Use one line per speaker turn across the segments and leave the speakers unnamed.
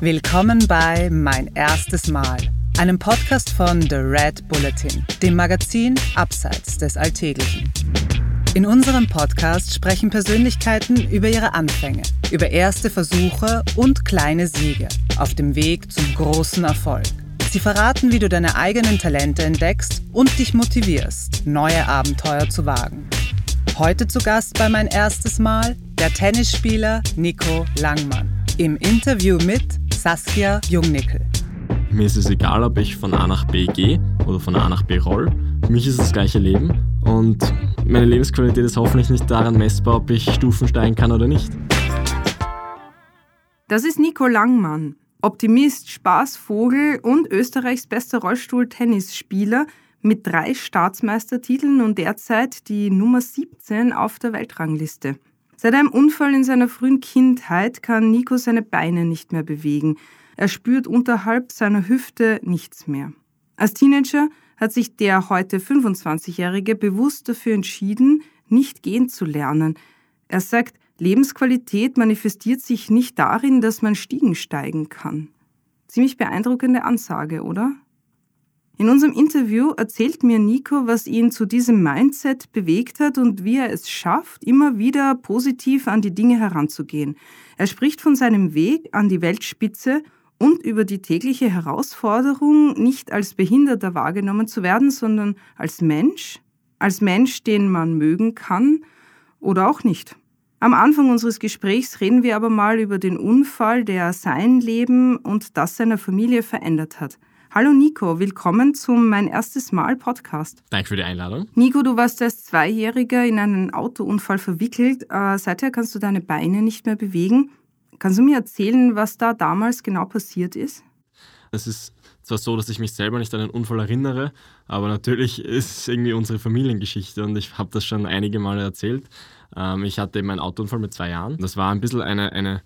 Willkommen bei Mein erstes Mal, einem Podcast von The Red Bulletin, dem Magazin Abseits des Alltäglichen. In unserem Podcast sprechen Persönlichkeiten über ihre Anfänge, über erste Versuche und kleine Siege auf dem Weg zum großen Erfolg. Sie verraten, wie du deine eigenen Talente entdeckst und dich motivierst, neue Abenteuer zu wagen. Heute zu Gast bei mein erstes Mal der Tennisspieler Nico Langmann. Im Interview mit Saskia Jungnickel.
Mir ist es egal, ob ich von A nach B gehe oder von A nach B roll. Für mich ist es das gleiche Leben und meine Lebensqualität ist hoffentlich nicht daran messbar, ob ich Stufen steigen kann oder nicht.
Das ist Nico Langmann, Optimist, Spaßvogel und Österreichs bester Rollstuhl-Tennisspieler mit drei Staatsmeistertiteln und derzeit die Nummer 17 auf der Weltrangliste. Seit einem Unfall in seiner frühen Kindheit kann Nico seine Beine nicht mehr bewegen. Er spürt unterhalb seiner Hüfte nichts mehr. Als Teenager hat sich der heute 25-Jährige bewusst dafür entschieden, nicht gehen zu lernen. Er sagt, Lebensqualität manifestiert sich nicht darin, dass man Stiegen steigen kann. Ziemlich beeindruckende Ansage, oder? In unserem Interview erzählt mir Nico, was ihn zu diesem Mindset bewegt hat und wie er es schafft, immer wieder positiv an die Dinge heranzugehen. Er spricht von seinem Weg an die Weltspitze und über die tägliche Herausforderung, nicht als Behinderter wahrgenommen zu werden, sondern als Mensch, als Mensch, den man mögen kann oder auch nicht. Am Anfang unseres Gesprächs reden wir aber mal über den Unfall, der sein Leben und das seiner Familie verändert hat. Hallo Nico, willkommen zum Mein erstes Mal Podcast.
Danke für die Einladung.
Nico, du warst als Zweijähriger in einen Autounfall verwickelt. Äh, seither kannst du deine Beine nicht mehr bewegen. Kannst du mir erzählen, was da damals genau passiert ist?
Es ist zwar so, dass ich mich selber nicht an den Unfall erinnere, aber natürlich ist es irgendwie unsere Familiengeschichte und ich habe das schon einige Male erzählt. Ähm, ich hatte eben einen Autounfall mit zwei Jahren. Das war ein bisschen eine, eine,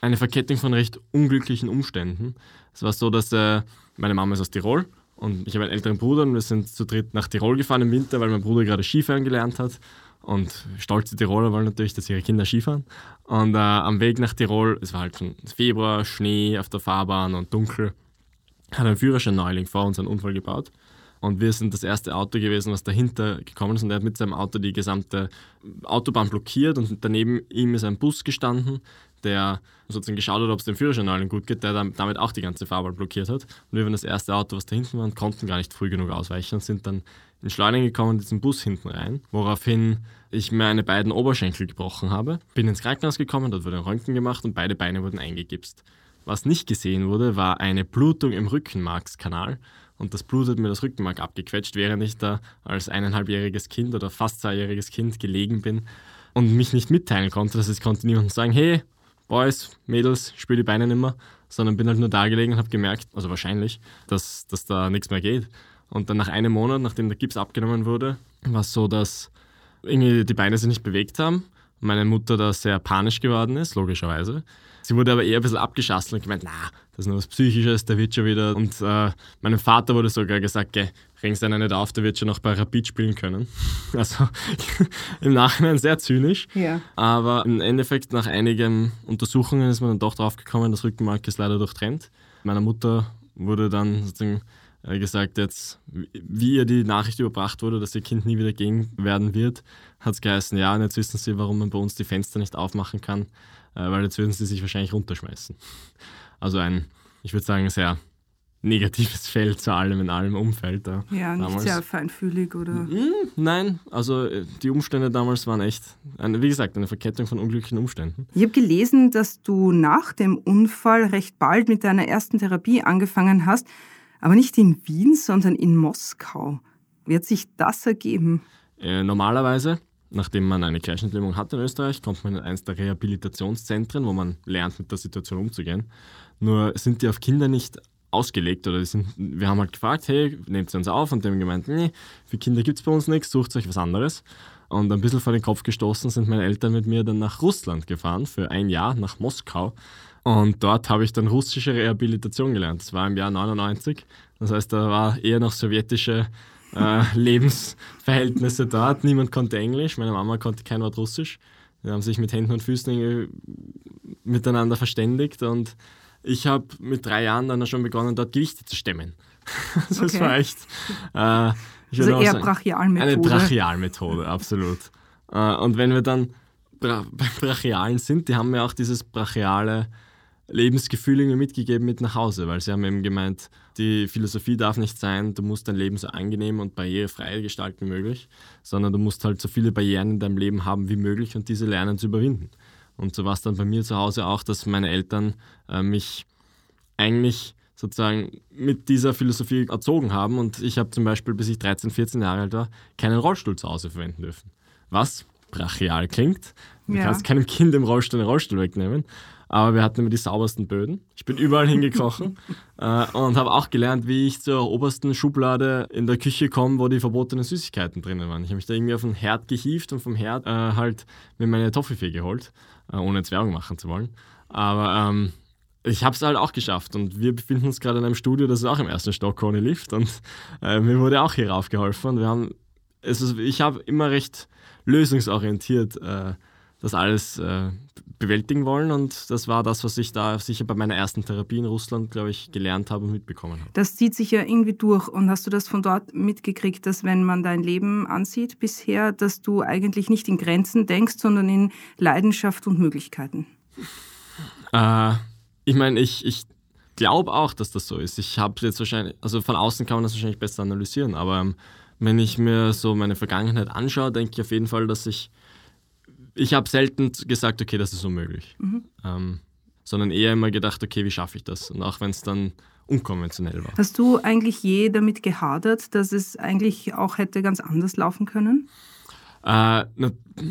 eine Verkettung von recht unglücklichen Umständen. Es war so, dass äh, meine Mama ist aus Tirol und ich habe einen älteren Bruder und wir sind zu dritt nach Tirol gefahren im Winter, weil mein Bruder gerade Skifahren gelernt hat. Und stolze Tiroler wollen natürlich, dass ihre Kinder Skifahren. Und äh, am Weg nach Tirol, es war halt schon Februar, Schnee auf der Fahrbahn und dunkel, hat ein Führerschein-Neuling vor uns einen Unfall gebaut. Und wir sind das erste Auto gewesen, was dahinter gekommen ist. Und er hat mit seinem Auto die gesamte Autobahn blockiert. Und daneben ihm ist ein Bus gestanden, der sozusagen geschaut hat, ob es dem Führerschein gut geht, der damit auch die ganze Fahrbahn blockiert hat. Und wir waren das erste Auto, was da hinten war, und konnten gar nicht früh genug ausweichen und sind dann in Schleudern gekommen, in diesen Bus hinten rein, woraufhin ich meine beiden Oberschenkel gebrochen habe. Bin ins Krankenhaus gekommen, dort wurde ein Röntgen gemacht und beide Beine wurden eingegipst. Was nicht gesehen wurde, war eine Blutung im Rückenmarkskanal und das Blut hat mir das Rückenmark abgequetscht, während ich da als eineinhalbjähriges Kind oder fast zweijähriges Kind gelegen bin und mich nicht mitteilen konnte. Das heißt, ich konnte niemandem sagen, hey, Boys, Mädels, spüre die Beine nicht mehr, sondern bin halt nur da gelegen und habe gemerkt, also wahrscheinlich, dass, dass da nichts mehr geht. Und dann nach einem Monat, nachdem der Gips abgenommen wurde, war es so, dass irgendwie die Beine sich nicht bewegt haben. Meine Mutter da sehr panisch geworden ist, logischerweise. Sie wurde aber eher ein bisschen abgeschasselt und gemeint, na, das ist nur was Psychisches, der wird schon wieder. Und äh, meinem Vater wurde sogar gesagt, geh, regst einer nicht auf, der wird schon noch bei Rapid spielen können. Also im Nachhinein sehr zynisch. Ja. Aber im Endeffekt, nach einigen Untersuchungen ist man dann doch drauf gekommen, das Rückenmark ist leider durchtrennt. Meiner Mutter wurde dann sozusagen äh, gesagt, jetzt, wie ihr die Nachricht überbracht wurde, dass ihr Kind nie wieder gehen werden wird, hat es geheißen, ja, und jetzt wissen sie, warum man bei uns die Fenster nicht aufmachen kann, äh, weil jetzt würden sie sich wahrscheinlich runterschmeißen. Also ein, ich würde sagen, sehr negatives Feld zu allem in allem Umfeld. Da
ja, nicht damals. sehr feinfühlig oder?
Mhm, nein, also äh, die Umstände damals waren echt, eine, wie gesagt, eine Verkettung von unglücklichen Umständen.
Ich habe gelesen, dass du nach dem Unfall recht bald mit deiner ersten Therapie angefangen hast, aber nicht in Wien, sondern in Moskau. Wie hat sich das ergeben?
Äh, normalerweise, nachdem man eine Querschnittlähmung hat in Österreich, kommt man in eines der Rehabilitationszentren, wo man lernt, mit der Situation umzugehen. Nur sind die auf Kinder nicht ausgelegt oder sind, wir haben halt gefragt, hey, nehmt sie uns auf und die haben gemeint, nee, für Kinder gibt es bei uns nichts, sucht euch was anderes. Und ein bisschen vor den Kopf gestoßen sind meine Eltern mit mir dann nach Russland gefahren für ein Jahr, nach Moskau. Und dort habe ich dann russische Rehabilitation gelernt. Das war im Jahr 99. Das heißt, da war eher noch sowjetische äh, Lebensverhältnisse dort. Niemand konnte Englisch, meine Mama konnte kein Wort Russisch. Die haben sich mit Händen und Füßen miteinander verständigt und ich habe mit drei Jahren dann schon begonnen, dort Gewichte zu stemmen. das
Okay.
war echt. Äh, ich
Also eher Brachialmethode.
Eine Brachialmethode, absolut. Äh, und wenn wir dann bra beim Brachialen sind, die haben mir auch dieses brachiale Lebensgefühl irgendwie mitgegeben mit nach Hause, weil sie haben eben gemeint, die Philosophie darf nicht sein, du musst dein Leben so angenehm und barrierefrei gestalten wie möglich, sondern du musst halt so viele Barrieren in deinem Leben haben wie möglich und diese lernen zu überwinden. Und so war es dann bei mir zu Hause auch, dass meine Eltern äh, mich eigentlich sozusagen mit dieser Philosophie erzogen haben und ich habe zum Beispiel, bis ich 13, 14 Jahre alt war, keinen Rollstuhl zu Hause verwenden dürfen. Was brachial klingt. Du
Ja.
kannst keinem Kind im Rollstuhl den Rollstuhl wegnehmen. Aber wir hatten immer die saubersten Böden. Ich bin überall hingekrochen äh, und habe auch gelernt, wie ich zur obersten Schublade in der Küche komme, wo die verbotenen Süßigkeiten drinnen waren. Ich habe mich da irgendwie auf den Herd gehievt und vom Herd äh, halt mir meine Toffifee geholt, ohne jetzt Werbung machen zu wollen. Aber ähm, ich habe es halt auch geschafft. Und wir befinden uns gerade in einem Studio, das ist auch im ersten Stock ohne Lift. Und äh, mir wurde auch hier raufgeholfen. Und wir haben, es ist, ich habe immer recht lösungsorientiert äh, das alles äh, bewältigen wollen und das war das, was ich da sicher bei meiner ersten Therapie in Russland, glaube ich, gelernt habe und mitbekommen habe.
Das zieht sich ja irgendwie durch. Und hast du das von dort mitgekriegt, dass wenn man dein Leben ansieht bisher, dass du eigentlich nicht in Grenzen denkst, sondern in Leidenschaft und Möglichkeiten?
Äh, ich meine, ich, ich glaube auch, dass das so ist. Ich habe jetzt wahrscheinlich, also von außen kann man das wahrscheinlich besser analysieren, aber ähm, wenn ich mir so meine Vergangenheit anschaue, denke ich auf jeden Fall, dass ich, ich habe selten gesagt, okay, das ist unmöglich, ähm, sondern eher immer gedacht, okay, wie schaffe ich das? Und auch wenn es dann unkonventionell war.
Hast du eigentlich je damit gehadert, dass es eigentlich auch hätte ganz anders laufen können?
Äh, na,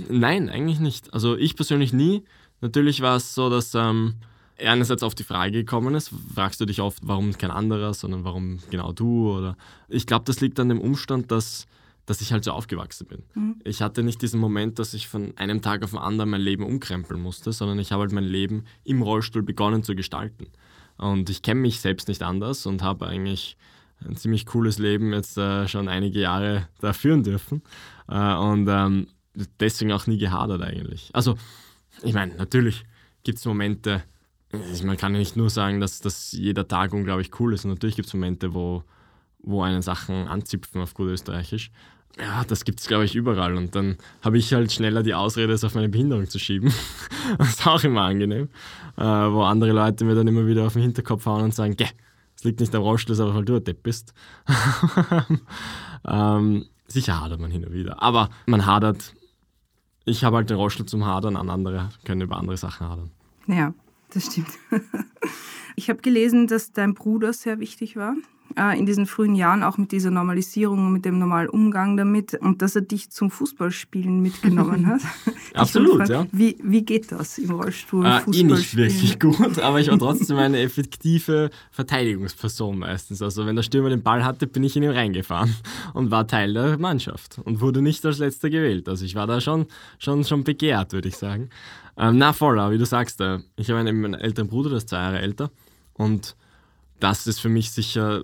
nein, eigentlich nicht. Also ich persönlich nie. Natürlich war es so, dass ähm, einerseits auf die Frage gekommen ist, fragst du dich oft, warum kein anderer, sondern warum genau du? Oder ich glaube, das liegt an dem Umstand, dass, dass ich halt so aufgewachsen bin. Ich hatte nicht diesen Moment, dass ich von einem Tag auf den anderen mein Leben umkrempeln musste, sondern ich habe halt mein Leben im Rollstuhl begonnen zu gestalten. Und ich kenne mich selbst nicht anders und habe eigentlich ein ziemlich cooles Leben jetzt äh, schon einige Jahre da führen dürfen. Äh, und ähm, deswegen auch nie gehadert eigentlich. Also, ich meine, natürlich gibt es Momente, man kann ja nicht nur sagen, dass, dass jeder Tag unglaublich cool ist. Und natürlich gibt es Momente, wo, wo einen Sachen anzipfen auf gut Österreichisch. Ja, das gibt es, glaube ich, überall. Und dann habe ich halt schneller die Ausrede, es auf meine Behinderung zu schieben. das ist auch immer angenehm. Äh, wo andere Leute mir dann immer wieder auf den Hinterkopf hauen und sagen, geh, es liegt nicht am Rollstuhl, aber weil du ein Depp bist. ähm, sicher hadert man hin und wieder. Aber man hadert, ich habe halt den Rollstuhl zum Hadern, an andere können über andere Sachen hadern.
Ja, das stimmt. Ich habe gelesen, dass dein Bruder sehr wichtig war äh, in diesen frühen Jahren, auch mit dieser Normalisierung und mit dem normalen Umgang damit und dass er dich zum Fußballspielen mitgenommen hat.
Absolut,
wollte
ja.
Wie, wie geht das im Rollstuhl?
Äh, eh nicht wirklich gut, aber ich war trotzdem eine effektive Verteidigungsperson meistens. Also wenn der Stürmer den Ball hatte, bin ich in ihn reingefahren und war Teil der Mannschaft und wurde nicht als letzter gewählt. Also ich war da schon, schon, schon begehrt, würde ich sagen. Ähm, na voll, aber wie du sagst, äh, ich habe einen, einen älteren Bruder, der ist zwei Jahre älter und das ist für mich sicher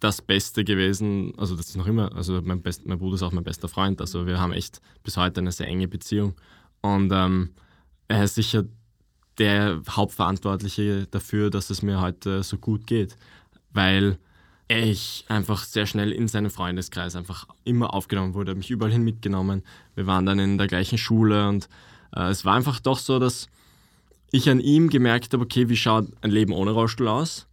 das Beste gewesen, also das ist noch immer, also mein, best, mein Bruder ist auch mein bester Freund, also wir haben echt bis heute eine sehr enge Beziehung. Und ähm, er ist sicher der Hauptverantwortliche dafür, dass es mir heute so gut geht, weil ich einfach sehr schnell in seinen Freundeskreis einfach immer aufgenommen wurde, mich überall hin mitgenommen. Wir waren dann in der gleichen Schule und äh, es war einfach doch so, dass ich an ihm gemerkt habe, okay, wie schaut ein Leben ohne Rollstuhl aus?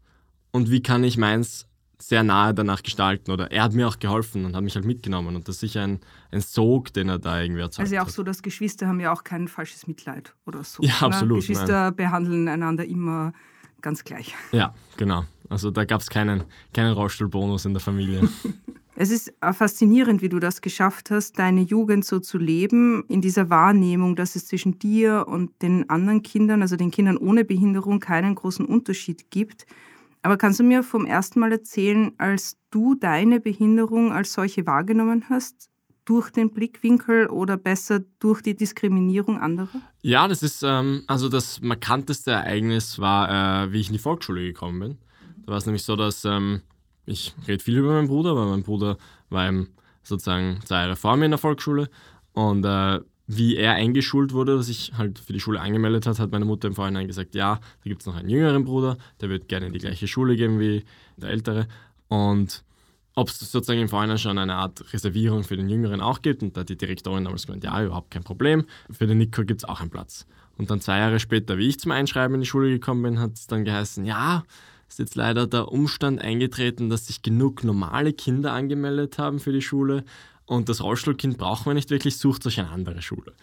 Und wie kann ich meins sehr nahe danach gestalten oder er hat mir auch geholfen und hat mich halt mitgenommen und das ist sicher ein, ein Sog, den er da irgendwie erzeugt
Also ja auch so, dass Geschwister haben ja auch kein falsches Mitleid oder so.
Ja, absolut,
Geschwister behandeln einander immer ganz gleich.
Ja, genau. Also da gab es keinen, keinen Rollstuhlbonus in der Familie.
Es ist faszinierend, wie du das geschafft hast, deine Jugend so zu leben, in dieser Wahrnehmung, dass es zwischen dir und den anderen Kindern, also den Kindern ohne Behinderung, keinen großen Unterschied gibt. Aber kannst du mir vom ersten Mal erzählen, als du deine Behinderung als solche wahrgenommen hast, durch den Blickwinkel oder besser durch die Diskriminierung anderer?
Ja, das ist, ähm, also das markanteste Ereignis war, äh, wie ich in die Volksschule gekommen bin. Da war es nämlich so, dass ähm, ich rede viel über meinen Bruder, weil mein Bruder war eben sozusagen zwei Jahre vor mir in der Volksschule und äh, wie er eingeschult wurde, dass ich halt für die Schule angemeldet hat, hat meine Mutter im Vorhinein gesagt, ja, da gibt es noch einen jüngeren Bruder, der wird gerne in die gleiche Schule gehen wie der ältere. Und ob es sozusagen im Vorhinein schon eine Art Reservierung für den Jüngeren auch gibt. Und da hat die Direktorin damals gemeint, ja, überhaupt kein Problem. Für den Nico gibt es auch einen Platz. Und dann zwei Jahre später, wie ich zum Einschreiben in die Schule gekommen bin, hat es dann geheißen, ja, ist jetzt leider der Umstand eingetreten, dass sich genug normale Kinder angemeldet haben für die Schule und das Rollstuhlkind brauchen wir nicht wirklich, sucht euch eine andere Schule.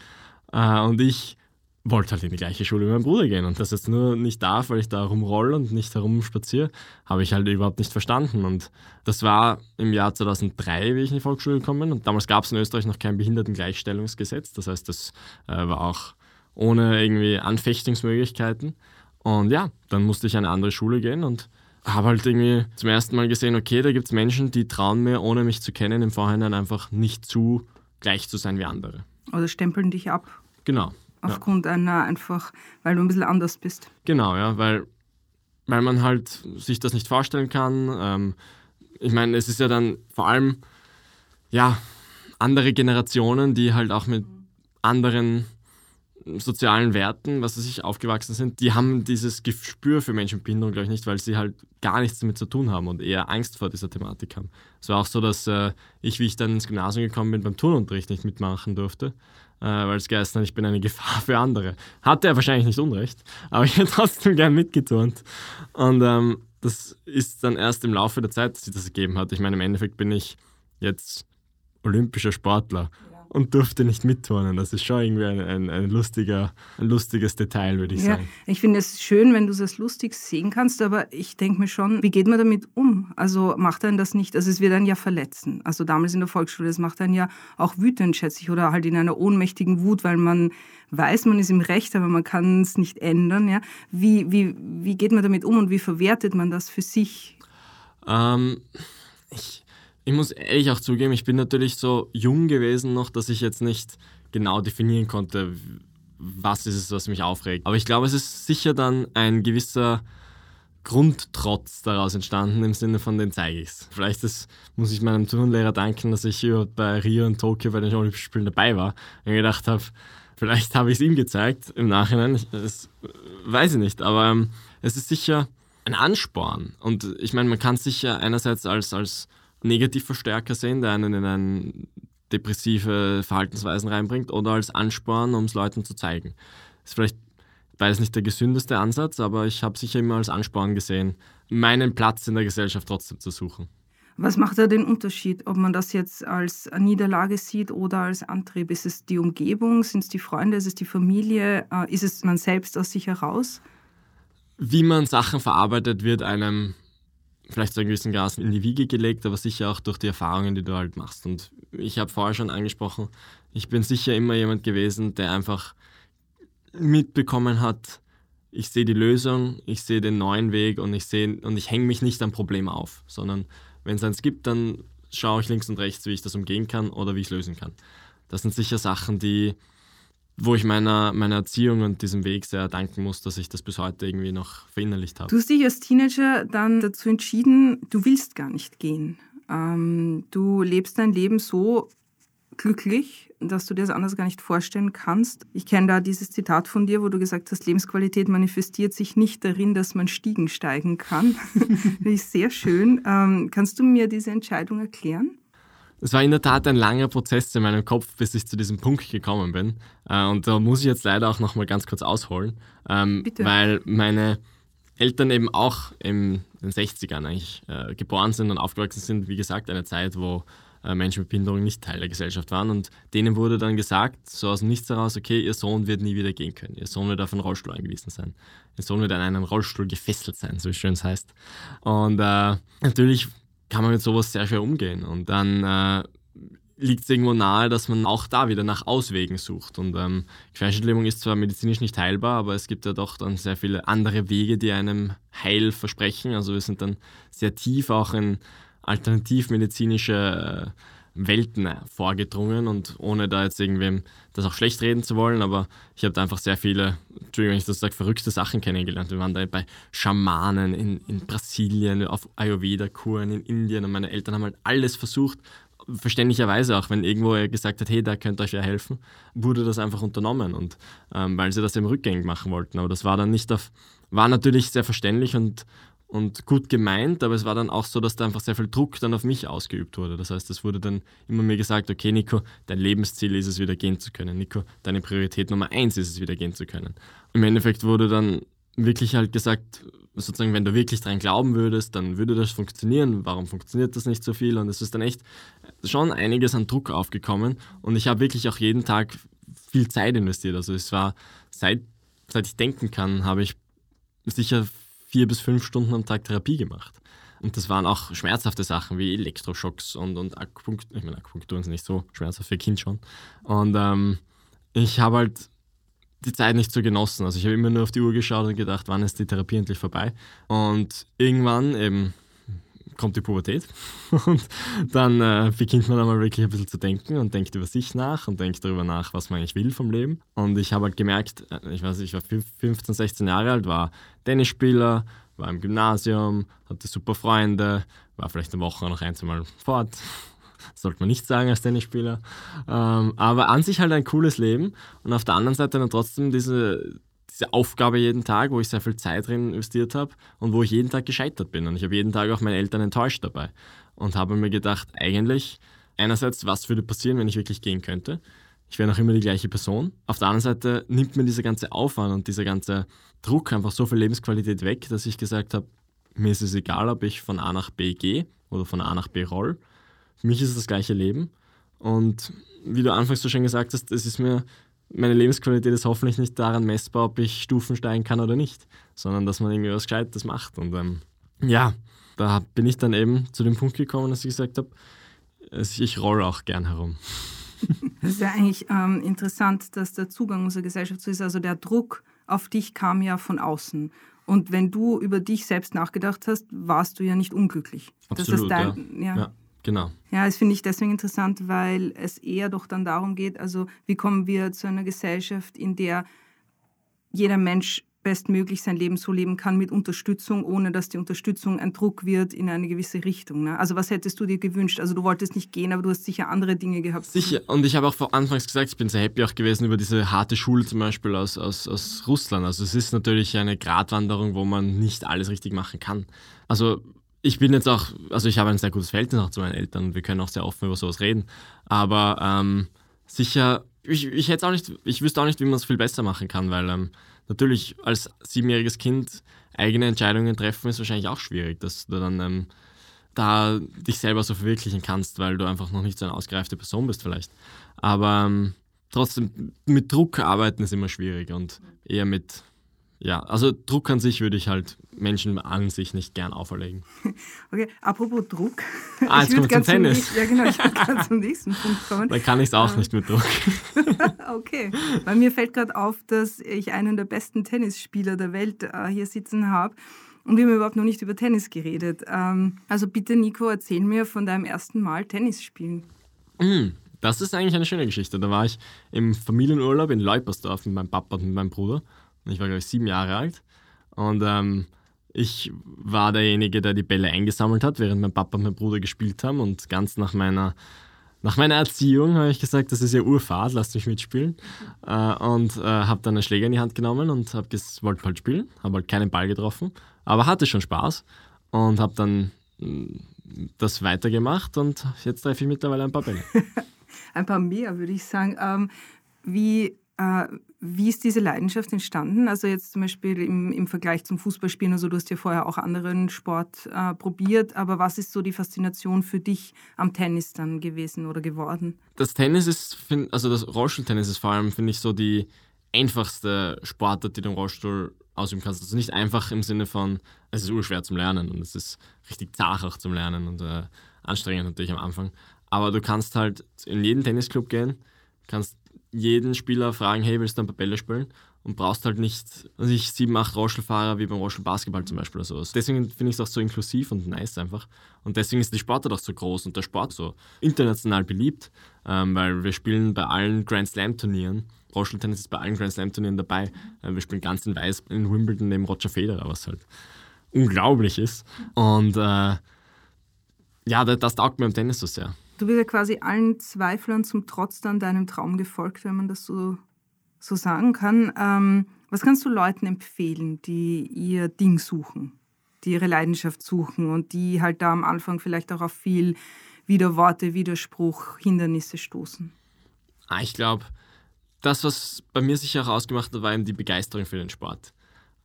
Äh, und ich wollte halt in die gleiche Schule wie mein Bruder gehen und das jetzt nur nicht darf, weil ich da rumroll und nicht herumspaziere, habe ich halt überhaupt nicht verstanden. Und das war im Jahr 2003, wie ich in die Volksschule gekommen bin. Und damals gab es in Österreich noch kein Behindertengleichstellungsgesetz. Das heißt, das äh, war auch ohne irgendwie Anfechtungsmöglichkeiten. Und ja, dann musste ich an eine andere Schule gehen und habe halt irgendwie zum ersten Mal gesehen, okay, da gibt es Menschen, die trauen mir, ohne mich zu kennen, im Vorhinein einfach nicht zu gleich zu sein wie andere.
Oder stempeln dich ab.
Genau.
Aufgrund ja. einer einfach, weil du ein bisschen anders bist.
Genau, ja, weil, weil man halt sich das nicht vorstellen kann. Ähm, ich meine, es ist ja dann vor allem, ja, andere Generationen, die halt auch mit anderen sozialen Werten, was sie sich aufgewachsen sind, die haben dieses Gespür für Menschen mit Behinderung, glaube ich, nicht, weil sie halt gar nichts damit zu tun haben und eher Angst vor dieser Thematik haben. Es war auch so, dass äh, ich, wie ich dann ins Gymnasium gekommen bin, beim Turnunterricht nicht mitmachen durfte, äh, weil es geheißen hat, ich bin eine Gefahr für andere. Hatte er wahrscheinlich nicht Unrecht, aber ich hätte trotzdem gern mitgeturnt. Und ähm, das ist dann erst im Laufe der Zeit, dass sich das ergeben hat. Ich meine, im Endeffekt bin ich jetzt olympischer Sportler und durfte nicht mitturnen. Das ist schon irgendwie ein, ein, ein lustiger, ein lustiges Detail, würde ich ja, sagen.
Ich finde es schön, wenn du es lustig sehen kannst, aber ich denke mir schon, wie geht man damit um? Also macht einen das nicht, also es wird einen ja verletzen. Also damals in der Volksschule, das macht einen ja auch wütend, schätze ich, oder halt in einer ohnmächtigen Wut, weil man weiß, man ist im Recht, aber man kann es nicht ändern. Ja? Wie, wie, wie geht man damit um und wie verwertet man das für sich?
Ähm, ich ich muss ehrlich auch zugeben, ich bin natürlich so jung gewesen noch, dass ich jetzt nicht genau definieren konnte, was ist es, was mich aufregt. Aber ich glaube, es ist sicher dann ein gewisser Grundtrotz daraus entstanden im Sinne von den zeige ich's. Vielleicht ist, muss ich meinem Turnlehrer danken, dass ich bei Rio und Tokio bei den Olympischen Spielen dabei war und gedacht habe, vielleicht habe ich es ihm gezeigt im Nachhinein. Das weiß ich nicht, aber ähm, es ist sicher ein Ansporn. Und ich meine, man kann es sicher einerseits als, als Negativverstärker sehen, der einen in eine depressive Verhaltensweisen reinbringt, oder als Ansporn, um es Leuten zu zeigen. Das ist vielleicht beides nicht der gesündeste Ansatz, aber ich habe sicher immer als Ansporn gesehen, meinen Platz in der Gesellschaft trotzdem zu suchen.
Was macht da den Unterschied, ob man das jetzt als Niederlage sieht oder als Antrieb? Ist es die Umgebung? Sind es die Freunde? Ist es die Familie? Äh, ist es man selbst aus sich heraus?
Wie man Sachen verarbeitet, wird einem vielleicht zu einem gewissen Grad in die Wiege gelegt, aber sicher auch durch die Erfahrungen, die du halt machst. Und ich habe vorher schon angesprochen, ich bin sicher immer jemand gewesen, der einfach mitbekommen hat, ich sehe die Lösung, ich sehe den neuen Weg und ich sehe und ich hänge mich nicht am Problem auf, sondern wenn es eins gibt, dann schaue ich links und rechts, wie ich das umgehen kann oder wie ich es lösen kann. Das sind sicher Sachen, die wo ich meiner, meiner Erziehung und diesem Weg sehr danken muss, dass ich das bis heute irgendwie noch verinnerlicht habe.
Du hast dich als Teenager dann dazu entschieden, du willst gar nicht gehen. Ähm, du lebst dein Leben so glücklich, dass du dir das anders gar nicht vorstellen kannst. Ich kenne da dieses Zitat von dir, wo du gesagt hast, Lebensqualität manifestiert sich nicht darin, dass man Stiegen steigen kann. das ist sehr schön. Ähm, kannst du mir diese Entscheidung erklären?
Es war in der Tat ein langer Prozess in meinem Kopf, bis ich zu diesem Punkt gekommen bin. Äh, und da muss ich jetzt leider auch noch mal ganz kurz ausholen, ähm, Bitte. weil meine Eltern eben auch in den 60ern eigentlich äh, geboren sind und aufgewachsen sind. Wie gesagt, eine Zeit, wo äh, Menschen mit Behinderung nicht Teil der Gesellschaft waren. Und denen wurde dann gesagt, so aus dem Nichts heraus, okay, ihr Sohn wird nie wieder gehen können. Ihr Sohn wird auf einen Rollstuhl angewiesen sein. Ihr Sohn wird an einen Rollstuhl gefesselt sein, so schön es heißt. Und äh, natürlich kann man mit sowas sehr schwer umgehen. Und dann äh, liegt es irgendwo nahe, dass man auch da wieder nach Auswegen sucht. Und ähm, Querschnittlähmung ist zwar medizinisch nicht heilbar, aber es gibt ja doch dann sehr viele andere Wege, die einem Heil versprechen. Also wir sind dann sehr tief auch in alternativmedizinische äh, Welten vorgedrungen und ohne da jetzt irgendwem das auch schlecht reden zu wollen, aber ich habe da einfach sehr viele, Entschuldigung, wenn ich das sage, verrückte Sachen kennengelernt. Wir waren da bei Schamanen in, in Brasilien, auf Ayurveda-Kuren in Indien und meine Eltern haben halt alles versucht, verständlicherweise auch, wenn irgendwo er gesagt hat, hey, da könnte euch ja helfen, wurde das einfach unternommen und ähm, weil sie das eben rückgängig machen wollten. Aber das war dann nicht auf, war natürlich sehr verständlich und, und gut gemeint, aber es war dann auch so, dass da einfach sehr viel Druck dann auf mich ausgeübt wurde. Das heißt, es wurde dann immer mir gesagt, okay, Nico, dein Lebensziel ist es, wieder gehen zu können. Nico, deine Priorität Nummer eins ist es, wieder gehen zu können. Im Endeffekt wurde dann wirklich halt gesagt, sozusagen, wenn du wirklich dran glauben würdest, dann würde das funktionieren. Warum funktioniert das nicht so viel? Und es ist dann echt schon einiges an Druck aufgekommen. Und ich habe wirklich auch jeden Tag viel Zeit investiert. Also es war, seit, seit ich denken kann, habe ich sicher vier bis fünf Stunden am Tag Therapie gemacht. Und das waren auch schmerzhafte Sachen wie Elektroschocks und, und Akupunktur. Ich meine, Akupunktur sind nicht so schmerzhaft für Kind schon. Und ähm, ich habe halt die Zeit nicht so genossen. Also ich habe immer nur auf die Uhr geschaut und gedacht, wann ist die Therapie endlich vorbei. Und irgendwann eben kommt die Pubertät und dann äh, beginnt man einmal wirklich ein bisschen zu denken und denkt über sich nach und denkt darüber nach, was man eigentlich will vom Leben. Und ich habe halt gemerkt, äh, ich weiß, ich war 15, 16 Jahre alt, war Tennisspieler, war im Gymnasium, hatte super Freunde, war vielleicht eine Woche noch ein, zwei Mal fort, sollte man nicht sagen als Tennisspieler. Ähm, aber an sich halt ein cooles Leben und auf der anderen Seite dann trotzdem diese, diese Aufgabe jeden Tag, wo ich sehr viel Zeit drin investiert habe und wo ich jeden Tag gescheitert bin. Und ich habe jeden Tag auch meine Eltern enttäuscht dabei und habe mir gedacht, eigentlich, einerseits, was würde passieren, wenn ich wirklich gehen könnte? Ich wäre noch immer die gleiche Person. Auf der anderen Seite nimmt mir dieser ganze Aufwand und dieser ganze Druck einfach so viel Lebensqualität weg, dass ich gesagt habe, mir ist es egal, ob ich von A nach B gehe oder von A nach B roll. Für mich ist es das gleiche Leben. Und wie du anfangs so schön gesagt hast, es ist mir, meine Lebensqualität ist hoffentlich nicht daran messbar, ob ich Stufen steigen kann oder nicht, sondern dass man irgendwie was Gescheites macht. Und ähm, ja, da bin ich dann eben zu dem Punkt gekommen, dass ich gesagt habe, ich roll auch gern herum.
Das ist ja eigentlich ähm, interessant, dass der Zugang unserer Gesellschaft so ist. Also der Druck auf dich kam ja von außen. Und wenn du über dich selbst nachgedacht hast, warst du ja nicht unglücklich.
Absolut, dein, ja. ja. ja. Genau.
Ja, das finde ich deswegen interessant, weil es eher doch dann darum geht, also wie kommen wir zu einer Gesellschaft, in der jeder Mensch bestmöglich sein Leben so leben kann mit Unterstützung, ohne dass die Unterstützung ein Druck wird in eine gewisse Richtung. Ne? Also was hättest du dir gewünscht? Also du wolltest nicht gehen, aber du hast sicher andere Dinge gehabt.
Sicher. Und ich habe auch vor Anfangs gesagt, ich bin sehr happy auch gewesen über diese harte Schule zum Beispiel aus, aus, aus Russland. Also es ist natürlich eine Gratwanderung, wo man nicht alles richtig machen kann. Also ich bin jetzt auch, also ich habe ein sehr gutes Verhältnis auch zu meinen Eltern wir können auch sehr offen über sowas reden. Aber ähm, sicher, ich, ich hätte auch nicht, ich wüsste auch nicht, wie man es viel besser machen kann, weil ähm, natürlich als siebenjähriges Kind eigene Entscheidungen treffen ist wahrscheinlich auch schwierig, dass du dann ähm, da dich selber so verwirklichen kannst, weil du einfach noch nicht so eine ausgereifte Person bist vielleicht. Aber ähm, trotzdem, mit Druck arbeiten ist immer schwierig und eher mit ja, also Druck an sich würde ich halt Menschen an sich nicht gern auferlegen.
Okay, apropos Druck.
Ah, jetzt kommt zum Tennis.
Zum, ja, genau, ich würde gerade zum nächsten Punkt kommen.
Da kann ich es auch
ähm.
nicht mit Druck.
okay, bei mir fällt gerade auf, dass ich einen der besten Tennisspieler der Welt äh, hier sitzen habe. Und wir haben überhaupt noch nicht über Tennis geredet. Ähm, also bitte, Nico, erzähl mir von deinem ersten Mal Tennis spielen.
Mm, das ist eigentlich eine schöne Geschichte. Da war ich im Familienurlaub in Leupersdorf mit meinem Papa und mit meinem Bruder. Ich war, glaube ich, sieben Jahre alt. Und ähm, ich war derjenige, der die Bälle eingesammelt hat, während mein Papa und mein Bruder gespielt haben. Und ganz nach meiner, nach meiner Erziehung habe ich gesagt, das ist ja Urfahrt, lasst mich mitspielen. Äh, und äh, habe dann einen Schläger in die Hand genommen und wollte halt spielen. Habe halt keinen Ball getroffen, aber hatte schon Spaß. Und habe dann mm, das weitergemacht und jetzt treffe ich mittlerweile ein paar Bälle.
ein paar mehr, würde ich sagen. Ähm, wie, wie ist diese Leidenschaft entstanden? Also jetzt zum Beispiel im, im Vergleich zum Fußballspielen, also du hast ja vorher auch anderen Sport äh, probiert, aber was ist so die Faszination für dich am Tennis dann gewesen oder geworden?
Das Tennis ist, also das Rollstuhltennis ist vor allem, finde ich, so die einfachste Sportart, die du im Rollstuhl ausüben kannst. Also nicht einfach im Sinne von, es ist urschwer zum Lernen und es ist richtig zart auch zum Lernen und äh, anstrengend natürlich am Anfang. Aber du kannst halt in jeden Tennisclub gehen, kannst jeden Spieler fragen, hey, willst du ein paar Bälle spielen? Und brauchst halt nicht, also ich sieben, acht Rollstuhlfahrer wie beim Rollstuhlbasketball zum Beispiel oder sowas. Deswegen finde ich es auch so inklusiv und nice einfach. Und deswegen ist die Sportart auch so groß und der Sport so international beliebt, ähm, weil wir spielen bei allen Grand Slam Turnieren. Rollstuhltennis ist bei allen Grand Slam Turnieren dabei. Äh, wir spielen ganz in Weiß in Wimbledon neben Roger Federer, was halt unglaublich ist. Und äh, ja, das, taugt mir im Tennis so sehr.
Du bist ja quasi allen Zweiflern zum Trotz dann deinem Traum gefolgt, wenn man das so, so sagen kann. Ähm, was kannst du Leuten empfehlen, die ihr Ding suchen, die ihre Leidenschaft suchen und die halt da am Anfang vielleicht auch auf viel Widerworte, Widerspruch, Hindernisse stoßen?
Ah, ich glaube, das, was bei mir sich auch ausgemacht hat, war eben die Begeisterung für den Sport.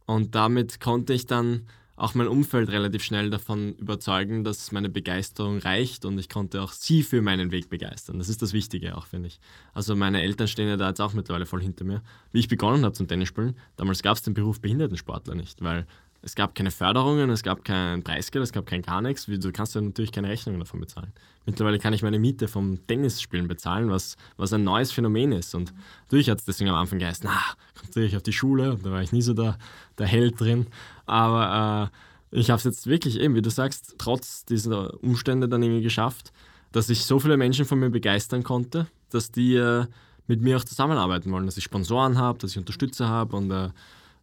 Und damit konnte ich dann auch mein Umfeld relativ schnell davon überzeugen, dass meine Begeisterung reicht und ich konnte auch sie für meinen Weg begeistern. Das ist das Wichtige auch, finde ich. Also meine Eltern stehen ja da jetzt auch mittlerweile voll hinter mir. Wie ich begonnen habe zum Tennisspielen, damals gab es den Beruf Behindertensportler nicht, weil es gab keine Förderungen, es gab kein Preisgeld, es gab kein gar nichts. Du kannst ja natürlich keine Rechnungen davon bezahlen. Mittlerweile kann ich meine Miete vom Tennisspielen bezahlen, was, was ein neues Phänomen ist. Und natürlich hat es deswegen am Anfang geheißen, na, konzentriere ich auf die Schule. Und da war ich nie so der, der Held drin. Aber äh, ich habe es jetzt wirklich eben, wie du sagst, trotz dieser Umstände dann irgendwie geschafft, dass ich so viele Menschen von mir begeistern konnte, dass die äh, mit mir auch zusammenarbeiten wollen, dass ich Sponsoren habe, dass ich Unterstützer habe und äh,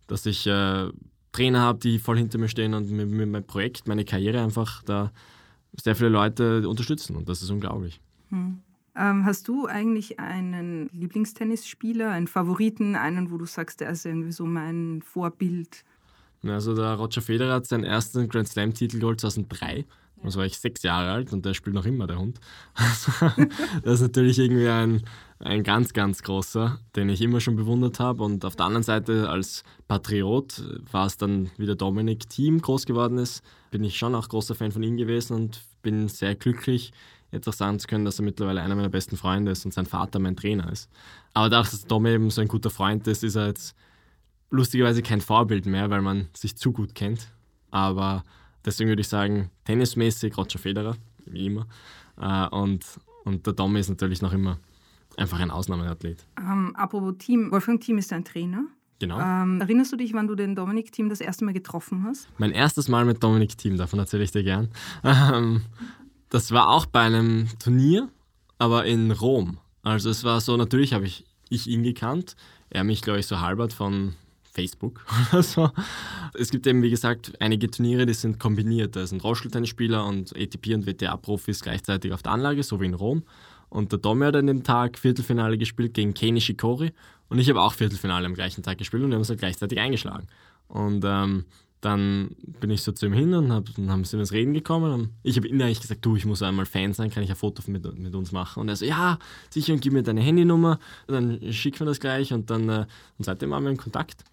dass ich äh, Trainer habe, die voll hinter mir stehen und mit, mit meinem Projekt, meine Karriere einfach da sehr viele Leute unterstützen und das ist unglaublich.
Hm. Ähm, hast du eigentlich einen Lieblingstennisspieler, einen Favoriten, einen, wo du sagst, der ist irgendwie so mein Vorbild?
Also der Roger Federer hat seinen ersten Grand Slam-Titel geholt 2003. Da war ich sechs Jahre alt und der spielt noch immer, der Hund. Das ist natürlich irgendwie ein, ein ganz, ganz großer, den ich immer schon bewundert habe. Und auf der anderen Seite als Patriot war es dann, wie der Dominik Team groß geworden ist, bin ich schon auch großer Fan von ihm gewesen und bin sehr glücklich, jetzt auch sagen zu können, dass er mittlerweile einer meiner besten Freunde ist und sein Vater mein Trainer ist. Aber dadurch, dass Domi eben so ein guter Freund ist, ist er jetzt lustigerweise kein Vorbild mehr, weil man sich zu gut kennt. Aber deswegen würde ich sagen, tennismäßig Roger Federer, wie immer. Äh, und, und der Domi ist natürlich noch immer einfach ein Ausnahmeathlet.
Ähm, apropos Team, Wolfgang Team ist dein Trainer.
Genau.
Ähm, erinnerst du dich, wann du den Dominik Team das erste Mal getroffen hast?
Mein erstes Mal mit Dominik Team, davon erzähle ich dir gern. Ähm, das war auch bei einem Turnier, aber in Rom. Also es war so, natürlich habe ich, ich ihn gekannt, er mich, glaube ich, so halbert von Facebook oder so. Es gibt eben, wie gesagt, einige Turniere, die sind kombiniert. Da sind Rollstuhltennisspieler und ATP- und WTA-Profis gleichzeitig auf der Anlage, so wie in Rom. Und der Domi hat an dem Tag Viertelfinale gespielt gegen Kei Nishikori. Und ich habe auch Viertelfinale am gleichen Tag gespielt und wir haben uns halt gleichzeitig eingeschlagen. Und ähm, dann bin ich so zu ihm hin und hab, dann haben sie ins Reden gekommen. Und ich habe ihm eigentlich gesagt, du, ich muss einmal Fan sein, kann ich ein Foto mit, mit uns machen? Und er so, ja, sicher, und gib mir deine Handynummer, dann schick mir das gleich und dann äh, und seitdem waren wir in Kontakt.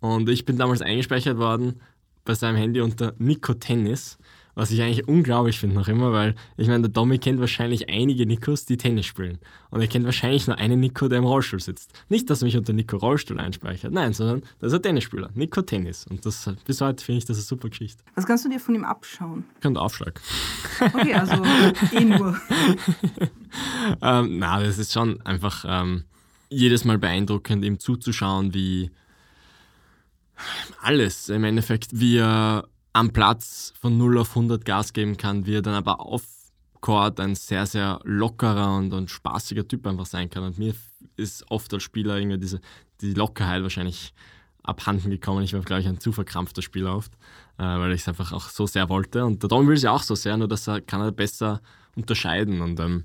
Und ich bin damals eingespeichert worden bei seinem Handy unter Nico Tennis, was ich eigentlich unglaublich finde noch immer, weil ich meine, der Domi kennt wahrscheinlich einige Nikos, die Tennis spielen. Und er kennt wahrscheinlich nur einen Nico, der im Rollstuhl sitzt. Nicht, dass er mich unter Nico Rollstuhl einspeichert, nein, sondern das ist ein Tennisspieler, Nico Tennis. Und das, bis heute finde ich das eine super Geschichte.
Was kannst du dir von ihm abschauen?
Kommt Aufschlag.
Okay, also eh nur.
ähm, na, das ist schon einfach ähm, jedes Mal beeindruckend, ihm zuzuschauen, wie alles im Endeffekt, wie er am Platz von 0 auf 100 Gas geben kann, wie er dann aber auf Court ein sehr, sehr lockerer und, und spaßiger Typ einfach sein kann. Und mir ist oft als Spieler irgendwie diese die Lockerheit wahrscheinlich abhanden gekommen. Ich war, glaube ich, ein zu verkrampfter Spieler oft, äh, weil ich es einfach auch so sehr wollte. Und der Dom will es ja auch so sehr, nur dass er kann er besser unterscheiden und ähm,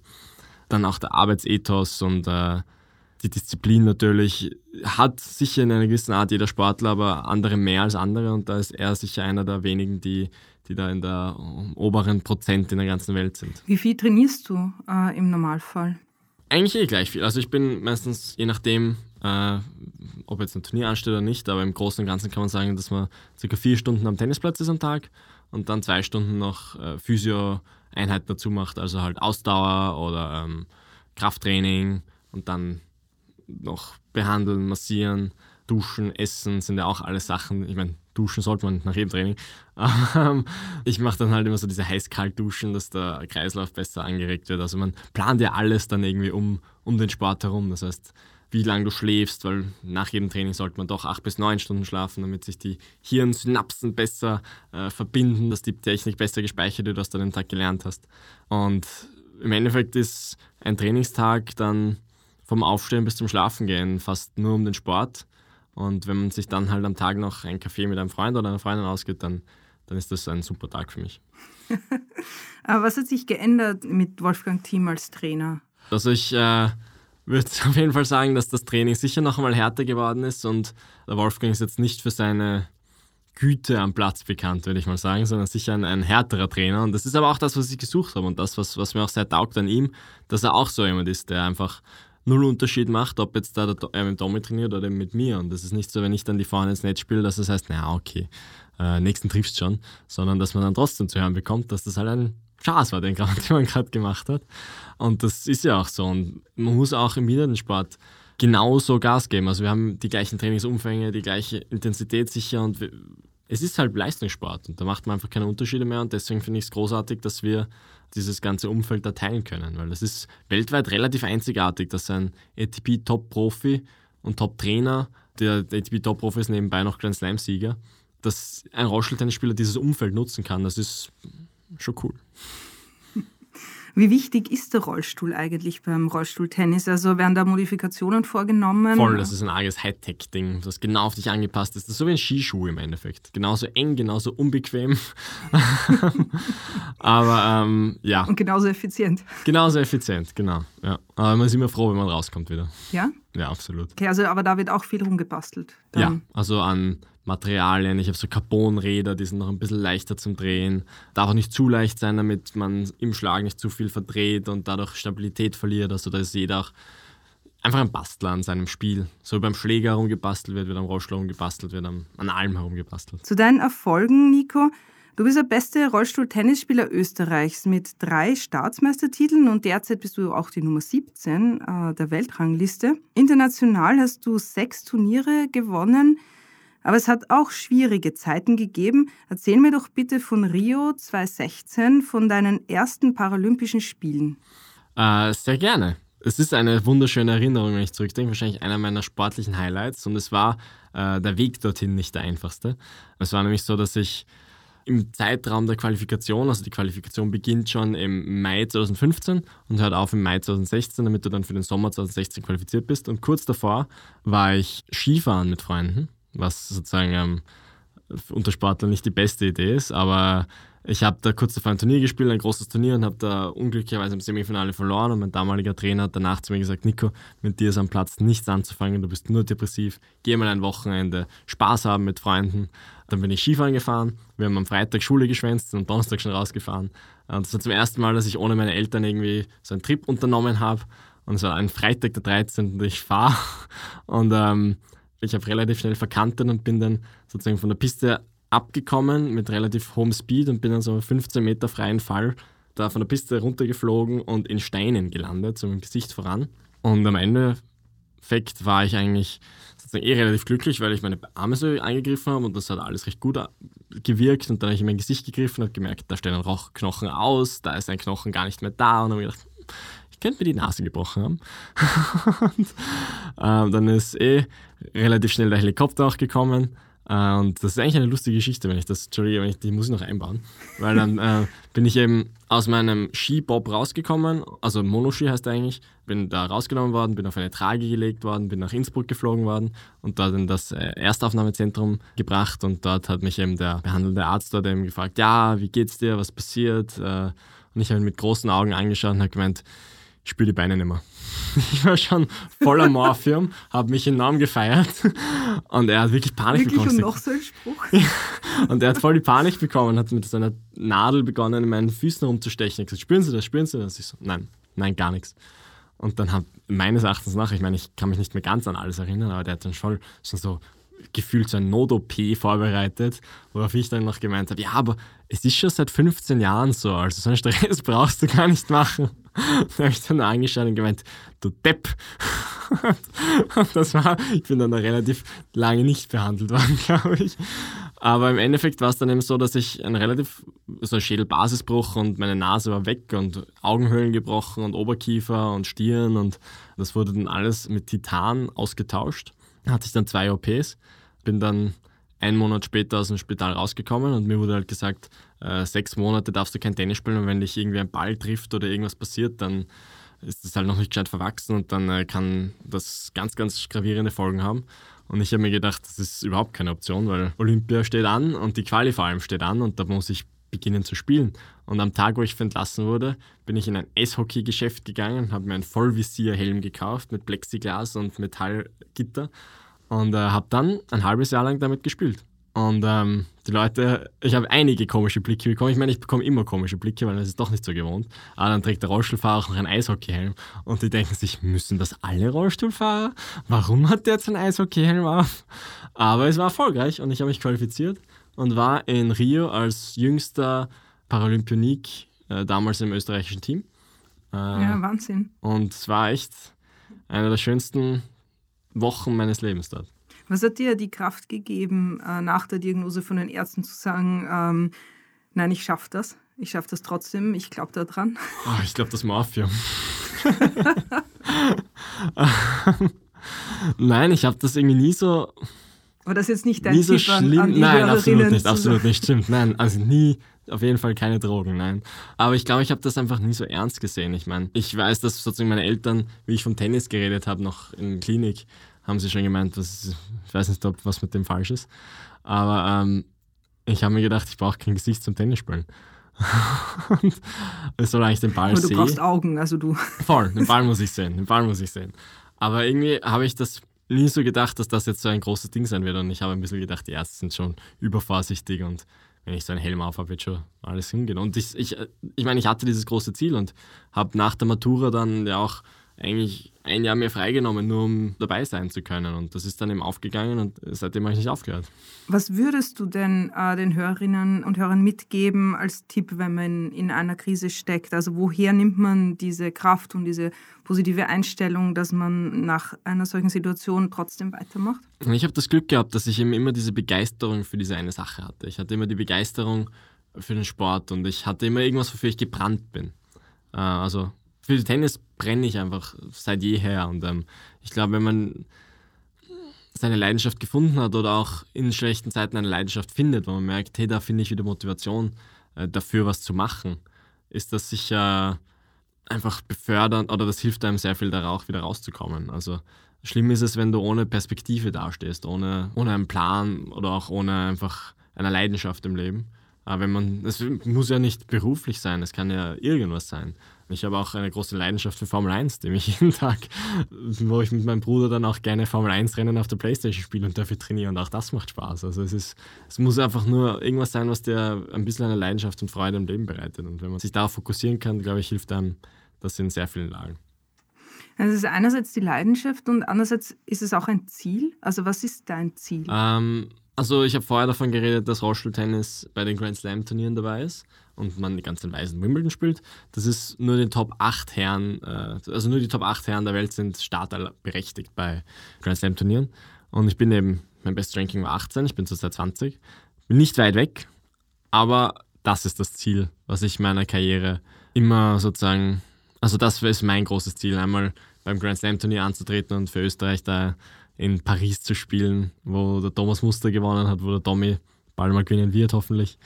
dann auch der Arbeitsethos und äh, die Disziplin natürlich hat sicher in einer gewissen Art jeder Sportler, aber andere mehr als andere und da ist er sicher einer der wenigen, die, die da in der oberen Prozent in der ganzen Welt sind.
Wie viel trainierst du äh, im Normalfall?
Eigentlich eh gleich viel. Also ich bin meistens, je nachdem, äh, ob jetzt ein Turnier ansteht oder nicht, aber im Großen und Ganzen kann man sagen, dass man circa vier Stunden am Tennisplatz ist am Tag und dann zwei Stunden noch äh, Physio-Einheiten dazu macht, also halt Ausdauer oder ähm, Krafttraining und dann noch behandeln, massieren, duschen, essen, sind ja auch alles Sachen. Ich meine, duschen sollte man nach jedem Training. Ähm, ich mache dann halt immer so diese heiß-kalt-Duschen, dass der Kreislauf besser angeregt wird. Also man plant ja alles dann irgendwie um, um den Sport herum. Das heißt, wie lange du schläfst, weil nach jedem Training sollte man doch acht bis neun Stunden schlafen, damit sich die Hirnsynapsen besser äh, verbinden, dass die Technik besser gespeichert wird, was du an dem Tag gelernt hast. Und im Endeffekt ist ein Trainingstag dann vom Aufstehen bis zum Schlafengehen fast nur um den Sport. Und wenn man sich dann halt am Tag noch einen Kaffee mit einem Freund oder einer Freundin ausgeht, dann, dann ist das ein super Tag für mich.
Aber was hat sich geändert mit Wolfgang Thiem als Trainer?
Also ich äh, würde auf jeden Fall sagen, dass das Training sicher noch einmal härter geworden ist und der Wolfgang ist jetzt nicht für seine Güte am Platz bekannt, würde ich mal sagen, sondern sicher ein, ein, härterer Trainer. Und das ist aber auch das, was ich gesucht habe und das, was, was mir auch sehr taugt an ihm, dass er auch so jemand ist, der einfach null Unterschied macht, ob jetzt da er mit Domi trainiert oder mit mir. Und das ist nicht so, wenn ich dann die vorne ins Netz spiele, dass es das heißt, naja, okay, äh, nächsten triffst schon, sondern dass man dann trotzdem zu hören bekommt, dass das halt ein Chance war, den, den man gerade gemacht hat. Und das ist ja auch so. Und man muss auch im Wiedersport genauso Gas geben. Also wir haben die gleichen Trainingsumfänge, die gleiche Intensität sicher und wir, es ist halt Leistungssport und da macht man einfach keine Unterschiede mehr und deswegen finde ich es großartig, dass wir dieses ganze Umfeld da teilen können, weil das ist weltweit relativ einzigartig, dass ein ATP-Top-Profi und Top-Trainer, der ATP-Top-Profi ist nebenbei noch Grand Slam-Sieger, dass ein Rollstuhltennisspieler dieses Umfeld nutzen kann, das ist schon cool.
Wie wichtig ist der Rollstuhl eigentlich beim Rollstuhltennis? Also werden da Modifikationen vorgenommen?
Voll, das ist ein arges Hightech-Ding, das genau auf dich angepasst ist. Das ist so wie ein Skischuh im Endeffekt. Genauso eng, genauso unbequem. Aber ähm, ja.
Und genauso effizient.
Genauso effizient, genau. Ja. Aber man ist immer froh, wenn man rauskommt wieder.
Ja?
Ja, absolut.
Okay, also aber da wird auch viel rumgebastelt.
Dann. Ja, also an Materialien. Ich habe so Carbonräder, die sind noch ein bisschen leichter zum Drehen. Darf auch nicht zu leicht sein, damit man im Schlag nicht zu viel verdreht und dadurch Stabilität verliert. Also da ist jeder auch einfach ein Bastler an seinem Spiel. So wie beim Schläger herumgebastelt wird, wird am Rollstuhl herumgebastelt, wird an allem herumgebastelt.
Zu deinen Erfolgen, Nico. Du bist der beste Rollstuhl-Tennisspieler Österreichs mit drei Staatsmeistertiteln und derzeit bist du auch die Nummer 17 äh, der Weltrangliste. International hast du sechs Turniere gewonnen. Aber es hat auch schwierige Zeiten gegeben. Erzähl mir doch bitte von Rio 2016, von deinen ersten Paralympischen Spielen.
Äh, sehr gerne. Es ist eine wunderschöne Erinnerung, wenn ich zurückdenke. Wahrscheinlich einer meiner sportlichen Highlights. Und es war äh, der Weg dorthin nicht der einfachste. Es war nämlich so, dass ich im Zeitraum der Qualifikation, also die Qualifikation beginnt schon im Mai 2015 und hört auf im Mai 2016, damit du dann für den Sommer 2016 qualifiziert bist. Und kurz davor war ich Skifahren mit Freunden was sozusagen ähm, unter Sportlern nicht die beste Idee ist. Aber ich habe da kurz davor ein Turnier gespielt, ein großes Turnier, und habe da unglücklicherweise im Semifinale verloren. Und mein damaliger Trainer hat danach zu mir gesagt: Nico, mit dir ist am Platz nichts anzufangen, du bist nur depressiv. Geh mal ein Wochenende Spaß haben mit Freunden. Dann bin ich Skifahren gefahren. Wir haben am Freitag Schule geschwänzt und am Donnerstag schon rausgefahren. Und das war zum ersten Mal, dass ich ohne meine Eltern irgendwie so einen Trip unternommen habe. Und es war ein Freitag der 13. und ich fahre. Und ähm, ich habe relativ schnell verkantet und bin dann sozusagen von der Piste abgekommen mit relativ hohem Speed und bin dann so 15 Meter freien Fall da von der Piste runtergeflogen und in Steinen gelandet, so mit dem Gesicht voran. Und am Endeffekt war ich eigentlich sozusagen eh relativ glücklich, weil ich meine Arme so eingegriffen habe und das hat alles recht gut gewirkt. Und dann habe ich in mein Gesicht gegriffen und gemerkt, da stehen ein Rauchknochen aus, da ist ein Knochen gar nicht mehr da. Und habe gedacht, ich könnte mir die Nase gebrochen haben. und ähm, dann ist eh relativ schnell der Helikopter auch gekommen. Äh, und das ist eigentlich eine lustige Geschichte, wenn ich das, Entschuldige, wenn ich, die muss ich noch einbauen. Weil dann äh, bin ich eben aus meinem Skibob rausgekommen, also Monoski heißt er eigentlich, bin da rausgenommen worden, bin auf eine Trage gelegt worden, bin nach Innsbruck geflogen worden und dort in das äh, Erstaufnahmezentrum gebracht und dort hat mich eben der behandelnde Arzt dort eben gefragt, ja, wie geht's dir, was passiert? Äh, und ich habe ihn mit großen Augen angeschaut und habe gemeint, ich spüre die Beine nicht mehr. Ich war schon voller Morphium, habe mich enorm gefeiert und er hat wirklich Panik
wirklich
bekommen.
Und noch so ein Spruch.
und er hat voll die Panik bekommen, hat mit seiner Nadel begonnen, in meinen Füßen rumzustechen. Hat gesagt, spüren Sie das, spüren Sie das? Ich so, nein, nein, gar nichts. Und dann hat meines Erachtens nach, ich meine, ich kann mich nicht mehr ganz an alles erinnern, aber der hat dann schon so gefühlt so ein Not-OP vorbereitet, worauf ich dann noch gemeint habe, ja, aber es ist schon seit 15 Jahren so, also so einen Stress brauchst du gar nicht machen. da habe ich dann angeschaut und gemeint, du Depp. und das war, ich bin dann relativ lange nicht behandelt worden, glaube ich. Aber im Endeffekt war es dann eben so, dass ich ein relativ, so ein Schädelbasisbruch und meine Nase war weg und Augenhöhlen gebrochen und Oberkiefer und Stirn und das wurde dann alles mit Titan ausgetauscht. Hatte ich dann zwei OPs, bin dann einen Monat später aus dem Spital rausgekommen und mir wurde halt gesagt, äh, sechs Monate darfst du kein Tennis spielen und wenn dich irgendwie ein Ball trifft oder irgendwas passiert, dann ist das halt noch nicht gescheit verwachsen und dann äh, kann das ganz, ganz gravierende Folgen haben. Und ich habe mir gedacht, das ist überhaupt keine Option, weil Olympia steht an und die Quali vor allem steht an und da muss ich beginnen zu spielen. Und am Tag, wo ich entlassen wurde, bin ich in ein Eishockey-Geschäft gegangen, habe mir einen Vollvisier-Helm gekauft mit Plexiglas und Metallgitter und äh, habe dann ein halbes Jahr lang damit gespielt. Und ähm, die Leute, ich habe einige komische Blicke bekommen. Ich meine, ich bekomme immer komische Blicke, weil das ist doch nicht so gewohnt. Aber dann trägt der Rollstuhlfahrer auch noch einen Eishockeyhelm. Und die denken sich, müssen das alle Rollstuhlfahrer? Warum hat der jetzt einen Eishockeyhelm auf? Aber es war erfolgreich und ich habe mich qualifiziert und war in Rio als jüngster Paralympionik äh, damals im österreichischen Team.
Äh, ja, Wahnsinn.
Und es war echt eine der schönsten Wochen meines Lebens dort.
Was hat dir die Kraft gegeben, äh, nach der Diagnose von den Ärzten zu sagen, ähm, nein, ich schaffe das, ich schaffe das trotzdem, ich glaube daran?
Oh, ich glaube das Morphium. nein, ich habe das irgendwie nie so.
Aber das ist jetzt nicht dein
nie so Tipp schlimm. An, an nein, absolut nicht, absolut nicht, stimmt. Nein, also nie, auf jeden Fall keine Drogen, nein. Aber ich glaube, ich habe das einfach nie so ernst gesehen. Ich meine, ich weiß, dass sozusagen meine Eltern, wie ich vom Tennis geredet habe, noch in der Klinik, haben sie schon gemeint, was, ich weiß nicht, ob was mit dem falsch ist. Aber ähm, ich habe mir gedacht, ich brauche kein Gesicht zum Tennisspielen. und es soll eigentlich den Ball sehen.
Aber du brauchst Augen, also du.
Voll, den Ball muss ich sehen, den Ball muss ich sehen. Aber irgendwie habe ich das nie so gedacht, dass das jetzt so ein großes Ding sein wird. Und ich habe ein bisschen gedacht, die Ärzte sind schon übervorsichtig und wenn ich so einen Helm auf habe, wird schon alles hingehen. Und ich, ich, ich meine, ich hatte dieses große Ziel und habe nach der Matura dann ja auch eigentlich ein Jahr mehr freigenommen, nur um dabei sein zu können. Und das ist dann eben aufgegangen und seitdem habe ich nicht aufgehört.
Was würdest du denn äh, den Hörerinnen und Hörern mitgeben als Tipp, wenn man in einer Krise steckt? Also woher nimmt man diese Kraft und diese positive Einstellung, dass man nach einer solchen Situation trotzdem weitermacht?
Ich habe das Glück gehabt, dass ich eben immer diese Begeisterung für diese eine Sache hatte. Ich hatte immer die Begeisterung für den Sport und ich hatte immer irgendwas, wofür ich gebrannt bin. Äh, also für Tennis brenne ich einfach seit jeher. Und ähm, ich glaube, wenn man seine Leidenschaft gefunden hat oder auch in schlechten Zeiten eine Leidenschaft findet, wo man merkt, hey, da finde ich wieder Motivation äh, dafür, was zu machen, ist das sicher einfach befördernd oder das hilft einem sehr viel, da auch wieder rauszukommen. Also schlimm ist es, wenn du ohne Perspektive dastehst, ohne, ohne einen Plan oder auch ohne einfach eine Leidenschaft im Leben. Aber wenn man, es muss ja nicht beruflich sein, es kann ja irgendwas sein. Ich habe auch eine große Leidenschaft für Formel 1, dem ich jeden Tag, wo ich mit meinem Bruder dann auch gerne Formel 1 Rennen auf der Playstation spiele und dafür trainiere und auch das macht Spaß. Also es ist, es muss einfach nur irgendwas sein, was dir ein bisschen eine Leidenschaft und Freude im Leben bereitet. Und wenn man sich darauf fokussieren kann, glaube ich, hilft einem das in sehr vielen Lagen.
Also es ist einerseits die Leidenschaft und andererseits ist es auch ein Ziel. Also was ist dein Ziel?
Ähm, also ich habe vorher davon geredet, dass Rollstuhltennis bei den Grand Slam Turnieren dabei ist und man die ganzen Weisen Wimbledon spielt. Das ist nur den Top 8 Herren, äh, also nur die Top 8 Herren der Welt sind Starter berechtigt bei Grand Slam Turnieren. Und ich bin eben, mein Best Ranking war 18, ich bin zurzeit 20. Bin nicht weit weg, aber das ist das Ziel, was ich meiner Karriere immer sozusagen, also das ist mein großes Ziel, einmal beim Grand Slam Turnier anzutreten und für Österreich da in Paris zu spielen, wo der Thomas Muster gewonnen hat, wo der Tommy bald mal gewinnen wird, hoffentlich.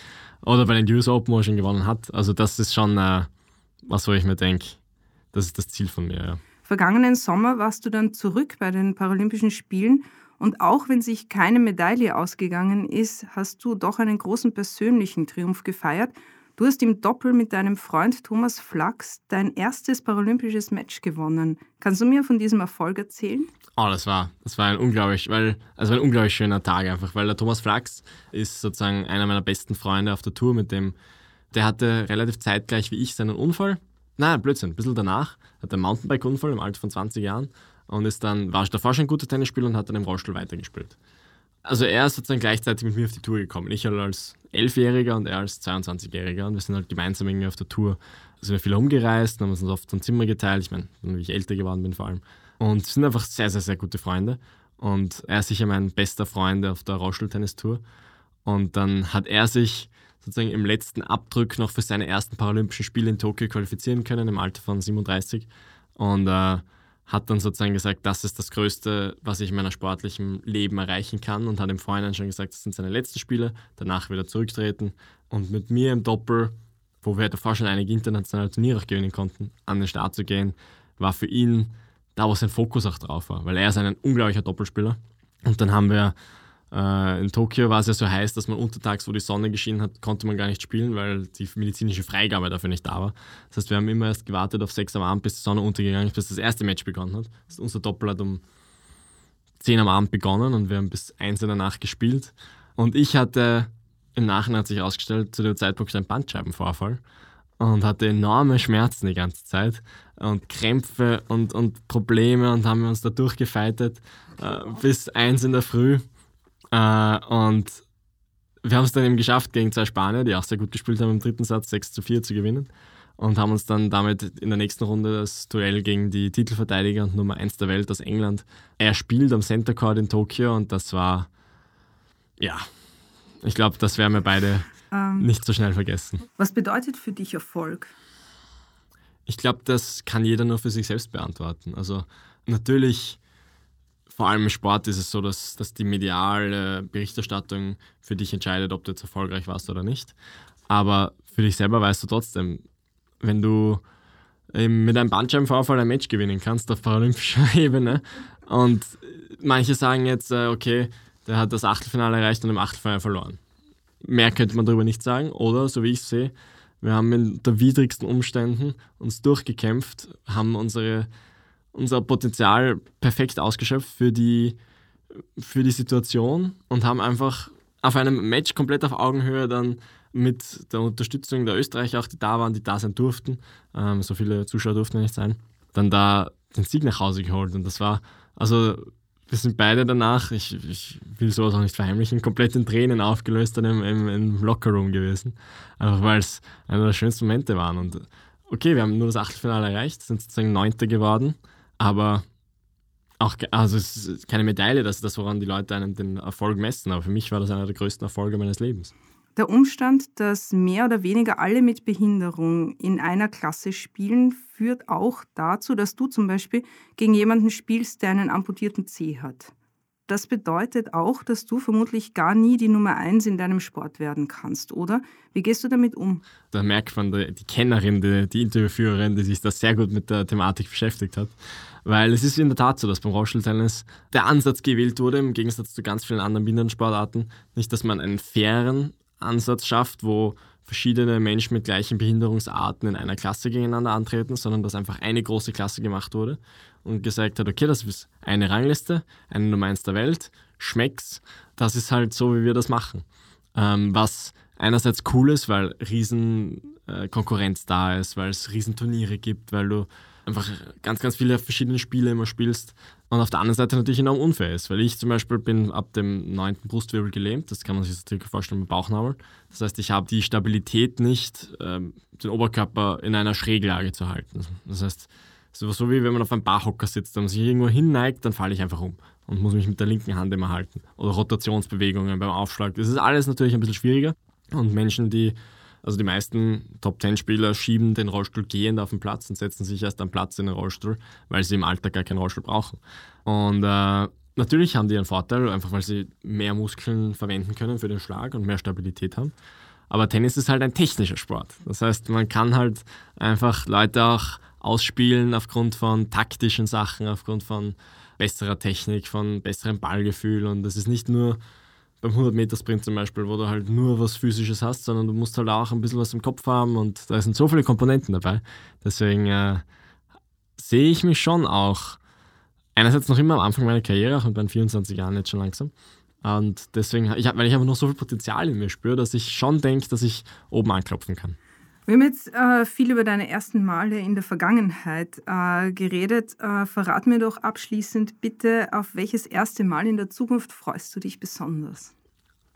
Oder bei den US Open, wo er schon gewonnen hat. Also, das ist schon äh, was, wo ich mir denke, das ist das Ziel von mir. Ja.
Vergangenen Sommer warst du dann zurück bei den Paralympischen Spielen und auch wenn sich keine Medaille ausgegangen ist, hast du doch einen großen persönlichen Triumph gefeiert Du hast im Doppel mit deinem Freund Thomas Flachs dein erstes paralympisches Match gewonnen. Kannst du mir von diesem Erfolg erzählen?
Oh, das war, das war ein unglaublich, weil, also ein unglaublich schöner Tag einfach, weil der Thomas Flachs ist sozusagen einer meiner besten Freunde auf der Tour, mit dem, der hatte relativ zeitgleich wie ich seinen Unfall. Nein, Blödsinn, ein bisschen danach, hat einen Mountainbike-Unfall im Alter von 20 Jahren und ist dann, war davor schon ein guter Tennisspieler und hat dann im Rollstuhl weitergespielt. Also er ist sozusagen gleichzeitig mit mir auf die Tour gekommen. Ich halt als Elfjähriger und er als 22-Jähriger. Und wir sind halt gemeinsam irgendwie auf der Tour. Also wir viel umgereist, haben uns oft ein Zimmer geteilt. Ich meine, wie ich älter geworden bin vor allem. Und sind einfach sehr, sehr, sehr gute Freunde. Und er ist sicher mein bester Freund auf der Rollstuhltennis-Tour. Und dann hat er sich sozusagen im letzten Abdruck noch für seine ersten Paralympischen Spiele in Tokio qualifizieren können, im Alter von 37. Und äh, hat dann sozusagen gesagt, das ist das Größte, was ich in meiner sportlichen Leben erreichen kann und hat im Vorhinein schon gesagt, das sind seine letzten Spiele, danach wieder zurücktreten und mit mir im Doppel, wo wir davor schon einige internationale Turniere auch gewinnen konnten, an den Start zu gehen, war für ihn da, wo sein Fokus auch drauf war, weil er ist ein unglaublicher Doppelspieler. Und dann haben wir in Tokio war es ja so heiß, dass man untertags, wo die Sonne geschienen hat, konnte man gar nicht spielen, weil die medizinische Freigabe dafür nicht da war. Das heißt, wir haben immer erst gewartet auf 6 am Abend, bis die Sonne untergegangen ist, bis das erste Match begonnen hat. Das unser Doppel hat um 10 am Abend begonnen und wir haben bis 1 in der Nacht gespielt. Und ich hatte, im Nachhinein hat sich herausgestellt, zu dem Zeitpunkt einen Bandscheibenvorfall und hatte enorme Schmerzen die ganze Zeit und Krämpfe und, und Probleme und haben uns da durchgefeitet äh, bis 1 in der Früh. Äh, und wir haben es dann eben geschafft, gegen zwei Spanier, die auch sehr gut gespielt haben, im dritten Satz 6 zu 4 zu gewinnen. Und haben uns dann damit in der nächsten Runde das Duell gegen die Titelverteidiger und Nummer 1 der Welt aus England erspielt am Center Court in Tokio. Und das war, ja, ich glaube, das werden wir beide ähm, nicht so schnell vergessen.
Was bedeutet für dich Erfolg?
Ich glaube, das kann jeder nur für sich selbst beantworten. Also natürlich vor allem im Sport ist es so, dass, dass die mediale Berichterstattung für dich entscheidet, ob du jetzt erfolgreich warst oder nicht. Aber für dich selber weißt du trotzdem, wenn du mit einem Bandscheibenvorfall ein Match gewinnen kannst auf paralympischer Ebene und manche sagen jetzt, äh, okay, der hat das Achtelfinale erreicht und im Achtelfinale verloren. Mehr könnte man darüber nicht sagen. Oder, so wie ich sehe, wir haben in der widrigsten Umständen uns durchgekämpft, haben unsere unser Potenzial perfekt ausgeschöpft für die, für die Situation und haben einfach auf einem Match komplett auf Augenhöhe dann mit der Unterstützung der Österreicher auch, die da waren, die da sein durften, ähm, so viele Zuschauer durften nicht sein, dann da den Sieg nach Hause geholt. Und das war, also wir sind beide danach, ich, ich will sowas auch nicht verheimlichen, komplett in Tränen aufgelöst dann im, im, im Lockerroom gewesen. Einfach weil es einer der schönsten Momente waren. Und okay, wir haben nur das Achtelfinale erreicht, sind sozusagen Neunte geworden. Aber auch, also es ist keine Medaille, das ist das, woran die Leute einen den Erfolg messen. Aber für mich war das einer der größten Erfolge meines Lebens.
Der Umstand, dass mehr oder weniger alle mit Behinderung in einer Klasse spielen, führt auch dazu, dass du zum Beispiel gegen jemanden spielst, der einen amputierten Zeh hat. Das bedeutet auch, dass du vermutlich gar nie die Nummer eins in deinem Sport werden kannst, oder? Wie gehst du damit um?
Da merkt man die, Kennerin, die, die Interviewführerin, die sich da sehr gut mit der Thematik beschäftigt hat. Weil es ist in der Tat so, dass beim Rollstuhltennis der Ansatz gewählt wurde, im Gegensatz zu ganz vielen anderen Behindertensportarten. Nicht, dass man einen fairen Ansatz schafft, wo verschiedene Menschen mit gleichen Behinderungsarten in einer Klasse gegeneinander antreten, sondern dass einfach eine große Klasse gemacht wurde und gesagt hat, okay, das ist eine Rangliste, eine Nummer 1 der Welt, schmeckt's, das ist halt so, wie wir das machen. Ähm, was einerseits cool ist, weil riesen äh, da ist, weil es riesen Turniere gibt, weil du einfach ganz, ganz viele verschiedene Spiele immer spielst. Und auf der anderen Seite natürlich enorm unfair ist, weil ich zum Beispiel bin ab dem neunten Brustwirbel gelähmt, das kann man sich natürlich vorstellen mit Bauchnabel. Das heißt, ich habe die Stabilität nicht, ähm, den Oberkörper in einer Schräglage zu halten. Das heißt, so, so wie wenn man auf einem Barhocker sitzt und sich irgendwo hinneigt, dann falle ich einfach um und muss mich mit der linken Hand immer halten. Oder Rotationsbewegungen beim Aufschlag. Das ist alles natürlich ein bisschen schwieriger. Und Menschen, die, also die meisten Top-10-Spieler schieben den Rollstuhl gehend auf den Platz und setzen sich erst am Platz in den Rollstuhl, weil sie im Alltag gar keinen Rollstuhl brauchen. Und äh, natürlich haben die einen Vorteil, einfach weil sie mehr Muskeln verwenden können für den Schlag und mehr Stabilität haben. Aber Tennis ist halt ein technischer Sport. Das heißt, man kann halt einfach Leute auch ausspielen aufgrund von taktischen Sachen, aufgrund von besserer Technik, von besserem Ballgefühl. Und das ist nicht nur beim 100-Meter-Sprint zum Beispiel, wo du halt nur was Physisches hast, sondern du musst halt auch ein bisschen was im Kopf haben und da sind so viele Komponenten dabei. Deswegen äh, sehe ich mich schon auch einerseits noch immer am Anfang meiner Karriere, auch mit meinen 24 Jahren jetzt schon langsam. Und deswegen, ich, weil ich aber noch so viel Potenzial in mir spüre, dass ich schon denke, dass ich oben anklopfen kann.
Wir haben jetzt äh, viel über deine ersten Male in der Vergangenheit äh, geredet. Äh, verrat mir doch abschließend bitte, auf welches erste Mal in der Zukunft freust du dich besonders?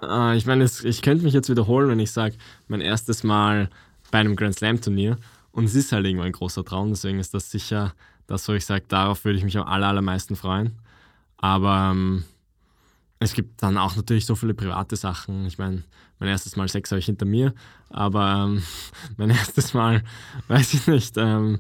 Äh, ich meine, ich könnte mich jetzt wiederholen, wenn ich sage, mein erstes Mal bei einem Grand Slam Turnier. Und es ist halt irgendwo ein großer Traum, deswegen ist das sicher das, wo ich sage, darauf würde ich mich am allermeisten freuen. Aber ähm, es gibt dann auch natürlich so viele private Sachen. Ich meine, mein erstes Mal Sex habe ich hinter mir, aber ähm, mein erstes Mal, weiß ich nicht. Ähm,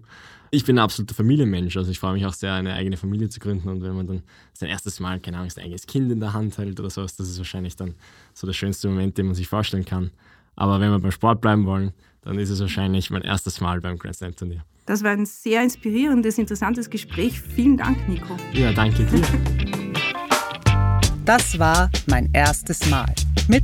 ich bin ein absoluter Familienmensch, also ich freue mich auch sehr, eine eigene Familie zu gründen und wenn man dann sein erstes Mal, keine Ahnung, sein eigenes Kind in der Hand hält oder sowas, das ist wahrscheinlich dann so der schönste Moment, den man sich vorstellen kann. Aber wenn wir beim Sport bleiben wollen, dann ist es wahrscheinlich mein erstes Mal beim Grand Slam Turnier.
Das war ein sehr inspirierendes, interessantes Gespräch. Vielen Dank, Nico.
Ja, danke dir.
Das war mein erstes Mal mit